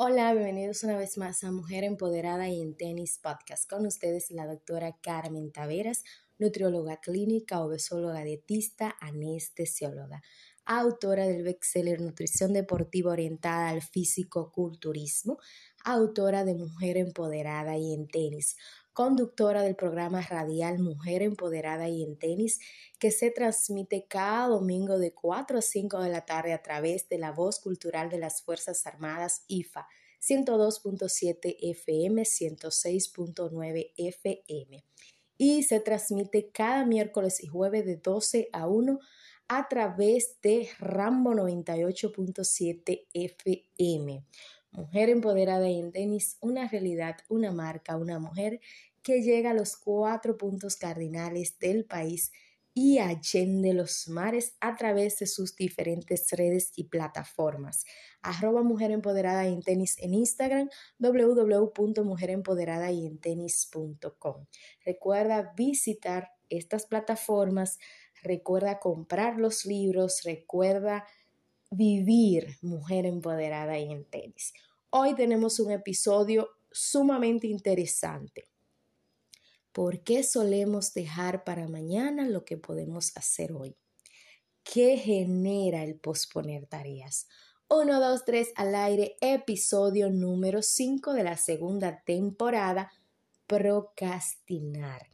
Hola, bienvenidos una vez más a Mujer Empoderada y en Tenis Podcast. Con ustedes la doctora Carmen Taveras, nutrióloga clínica, obesóloga dietista, anestesióloga, autora del bestseller Nutrición Deportiva Orientada al Físico-Culturismo, autora de Mujer Empoderada y en Tenis, conductora del programa radial Mujer Empoderada y en Tenis, que se transmite cada domingo de 4 a 5 de la tarde a través de la voz cultural de las Fuerzas Armadas IFA 102.7 FM, 106.9 FM. Y se transmite cada miércoles y jueves de 12 a 1 a través de Rambo 98.7 FM. Mujer empoderada y en tenis, una realidad, una marca, una mujer que llega a los cuatro puntos cardinales del país y allende los mares a través de sus diferentes redes y plataformas. Arroba Mujer Empoderada en Tenis en Instagram, www.mujerempoderadayentenis.com. Recuerda visitar estas plataformas, recuerda comprar los libros, recuerda vivir Mujer Empoderada y en Tenis. Hoy tenemos un episodio sumamente interesante. ¿Por qué solemos dejar para mañana lo que podemos hacer hoy? ¿Qué genera el posponer tareas? 1, 2, 3 al aire, episodio número 5 de la segunda temporada, procrastinar.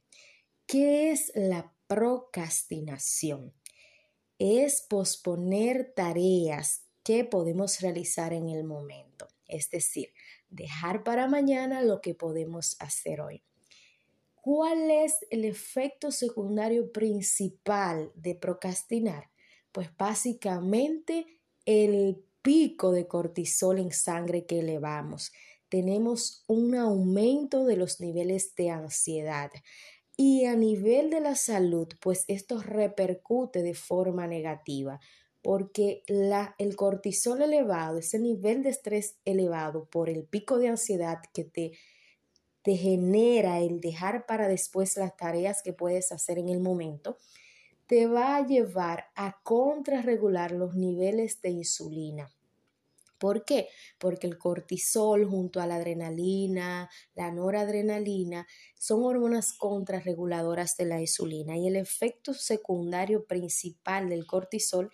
¿Qué es la procrastinación? Es posponer tareas que podemos realizar en el momento, es decir, dejar para mañana lo que podemos hacer hoy. ¿Cuál es el efecto secundario principal de procrastinar? Pues básicamente el pico de cortisol en sangre que elevamos. Tenemos un aumento de los niveles de ansiedad. Y a nivel de la salud, pues esto repercute de forma negativa, porque la, el cortisol elevado, ese nivel de estrés elevado por el pico de ansiedad que te te genera el dejar para después las tareas que puedes hacer en el momento, te va a llevar a contrarregular los niveles de insulina. ¿Por qué? Porque el cortisol junto a la adrenalina, la noradrenalina, son hormonas contrarreguladoras de la insulina y el efecto secundario principal del cortisol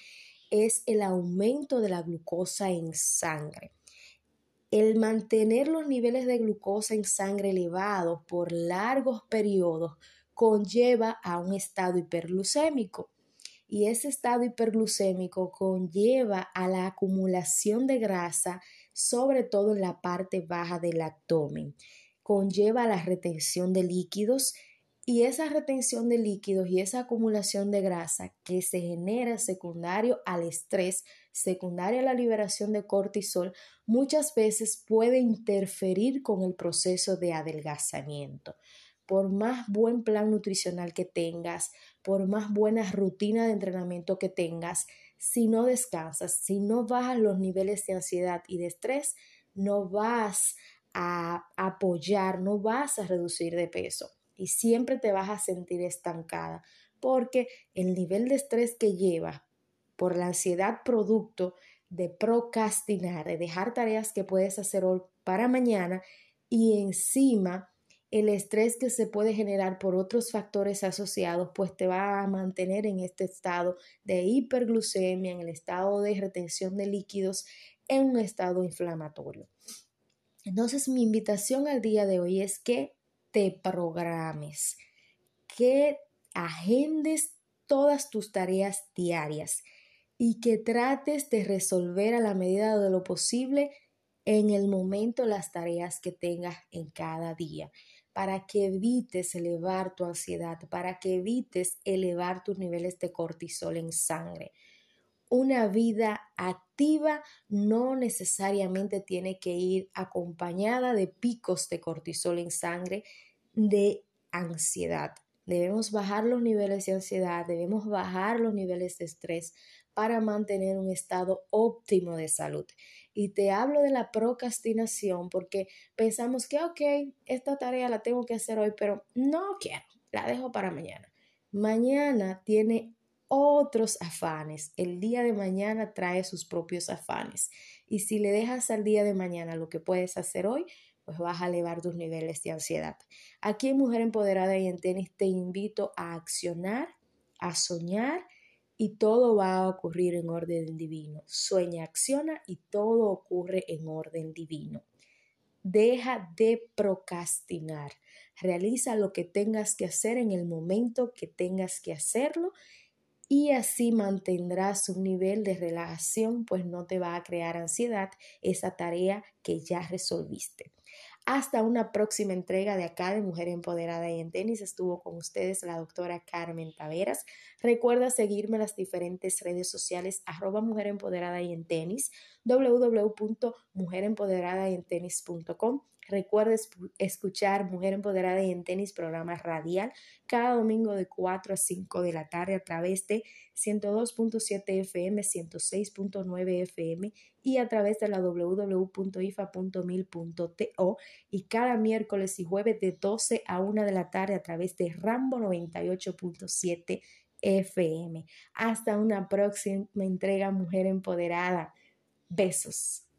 es el aumento de la glucosa en sangre. El mantener los niveles de glucosa en sangre elevados por largos periodos conlleva a un estado hiperglucémico y ese estado hiperglucémico conlleva a la acumulación de grasa, sobre todo en la parte baja del abdomen. Conlleva a la retención de líquidos y esa retención de líquidos y esa acumulación de grasa que se genera secundario al estrés, secundario a la liberación de cortisol, muchas veces puede interferir con el proceso de adelgazamiento. Por más buen plan nutricional que tengas, por más buena rutina de entrenamiento que tengas, si no descansas, si no bajas los niveles de ansiedad y de estrés, no vas a apoyar, no vas a reducir de peso y siempre te vas a sentir estancada porque el nivel de estrés que llevas por la ansiedad producto de procrastinar, de dejar tareas que puedes hacer hoy para mañana y encima el estrés que se puede generar por otros factores asociados, pues te va a mantener en este estado de hiperglucemia, en el estado de retención de líquidos, en un estado inflamatorio. Entonces, mi invitación al día de hoy es que te programes, que agendes todas tus tareas diarias y que trates de resolver a la medida de lo posible en el momento las tareas que tengas en cada día, para que evites elevar tu ansiedad, para que evites elevar tus niveles de cortisol en sangre. Una vida activa no necesariamente tiene que ir acompañada de picos de cortisol en sangre, de ansiedad. Debemos bajar los niveles de ansiedad, debemos bajar los niveles de estrés para mantener un estado óptimo de salud. Y te hablo de la procrastinación porque pensamos que, ok, esta tarea la tengo que hacer hoy, pero no quiero, la dejo para mañana. Mañana tiene otros afanes. El día de mañana trae sus propios afanes. Y si le dejas al día de mañana lo que puedes hacer hoy, pues vas a elevar tus niveles de ansiedad. Aquí en Mujer Empoderada y en Tenis te invito a accionar, a soñar y todo va a ocurrir en orden divino. Sueña, acciona y todo ocurre en orden divino. Deja de procrastinar. Realiza lo que tengas que hacer en el momento que tengas que hacerlo y así mantendrás un nivel de relajación, pues no te va a crear ansiedad esa tarea que ya resolviste. Hasta una próxima entrega de acá de Mujer Empoderada y en Tenis. Estuvo con ustedes la doctora Carmen Taveras. Recuerda seguirme en las diferentes redes sociales arroba Mujer Empoderada y en Tenis, www.mujerempoderadayentenis.com Recuerda escuchar Mujer Empoderada en Tenis, programa radial, cada domingo de 4 a 5 de la tarde a través de 102.7 FM, 106.9 FM y a través de la www.ifa.mil.to y cada miércoles y jueves de 12 a 1 de la tarde a través de Rambo 98.7 FM. Hasta una próxima entrega Mujer Empoderada. Besos.